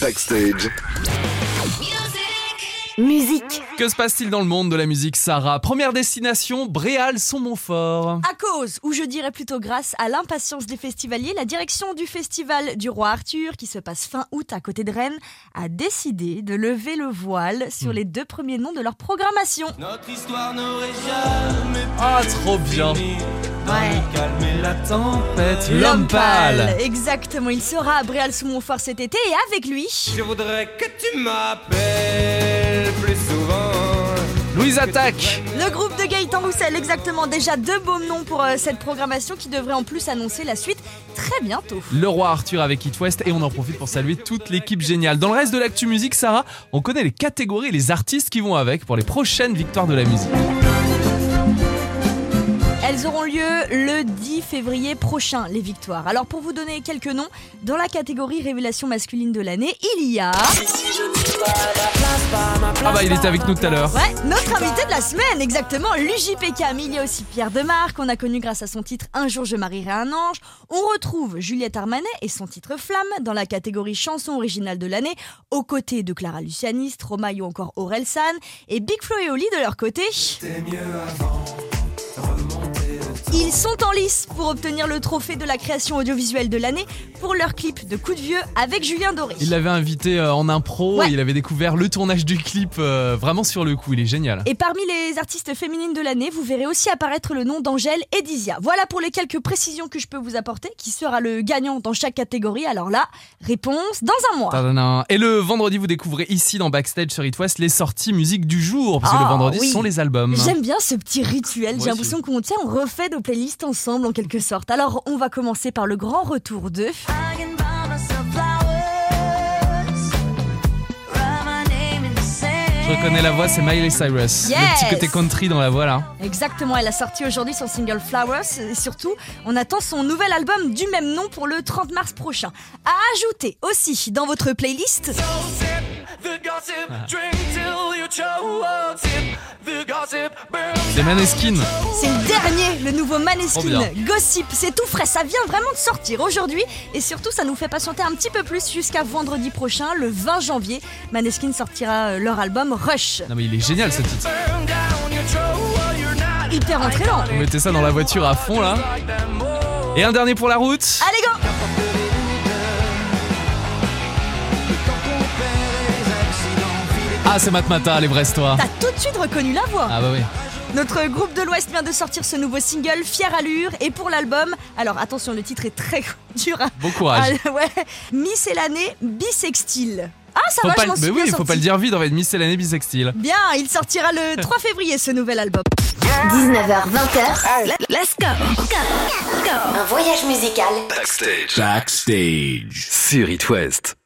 Backstage. Musique. Que se passe-t-il dans le monde de la musique, Sarah? Première destination, Bréal, son Montfort. À cause, ou je dirais plutôt grâce à l'impatience des festivaliers, la direction du festival du Roi Arthur, qui se passe fin août à côté de Rennes, a décidé de lever le voile sur les deux premiers noms de leur programmation. Notre histoire n'aurait jamais pu Ah, trop bien. Ouais. calmer la tempête. L'homme pâle. Exactement, il sera à Bréal-sous-Montfort cet été et avec lui, Je voudrais que tu m'appelles plus souvent. Louise Attaque. le groupe de Gaëtan Roussel. Exactement, déjà deux beaux noms pour euh, cette programmation qui devrait en plus annoncer la suite très bientôt. Le roi Arthur avec It West et on en profite pour saluer toute l'équipe géniale. Dans le reste de l'actu musique, Sarah, on connaît les catégories et les artistes qui vont avec pour les prochaines victoires de la musique. Elles auront lieu le 10 février prochain, les victoires. Alors pour vous donner quelques noms, dans la catégorie révélation masculine de l'année, il y a... Ah bah il était avec nous tout à l'heure. Ouais, notre invité de la semaine, exactement, l'UJPK. Mais il y a aussi Pierre Demarque, qu'on a connu grâce à son titre Un jour je marierai un ange. On retrouve Juliette Armanet et son titre Flamme dans la catégorie chanson originale de l'année, aux côtés de Clara Luciani, Stromae ou encore Aurel San. Et Big Flo et Oli de leur côté. Ils sont en lice pour obtenir le trophée de la création audiovisuelle de l'année pour leur clip de Coup de Vieux avec Julien Doré. Il l'avait invité euh, en impro Ouais. et il avait découvert le tournage du clip euh, vraiment sur le coup. Il est génial. Et parmi les artistes féminines de l'année, vous verrez aussi apparaître le nom d'Angèle et d'Isia. Voilà pour les quelques précisions que je peux vous apporter. Qui sera le gagnant dans chaque catégorie? Alors là, réponse dans un mois. Tadana. Et le vendredi, vous découvrez ici dans Backstage sur It West les sorties musique du jour. Parce que Ah, le vendredi, oui. ce sont les albums. J'aime bien ce petit rituel. J'ai l'impression qu'on tient, on refait nos playlists ensemble en quelque sorte. Alors, on va commencer par le grand retour de. Je reconnais la voix, c'est Miley Cyrus. Yes. Le petit côté country dans la voix là. Exactement, elle a sorti aujourd'hui son single Flowers et surtout, on attend son nouvel album du même nom pour le 30 mars prochain. À ajouter aussi dans votre playlist. C'est Maneskin. C'est le dernier, le nouveau Maneskin. Gossip. C'est tout frais, ça vient vraiment de sortir aujourd'hui et surtout ça nous fait patienter un petit peu plus jusqu'à vendredi prochain, le 20 janvier. Maneskin sortira euh, leur album Rush. Non mais il est génial ce titre. Hyper entraînant. Vous mettez ça dans la voiture à fond là. Et un dernier pour la route. Allez go Ah c'est Matmata, les Brestois. T'as tout de suite reconnu la voix. Ah bah oui. Notre groupe de l'Ouest vient de sortir ce nouveau single Fière Allure et pour l'album, alors attention le titre est très dur. à- Bon courage. Ah, ouais, Miscellanée bisextile. Ah ça Faut va, pas je m'en mais bien oui, il faut pas le dire vite, on va être miscellanée bisextile. Bien, il sortira le 3 février ce nouvel album. 19h, 20h, let's go. go. Un voyage musical Backstage. Backstage. Sur It West.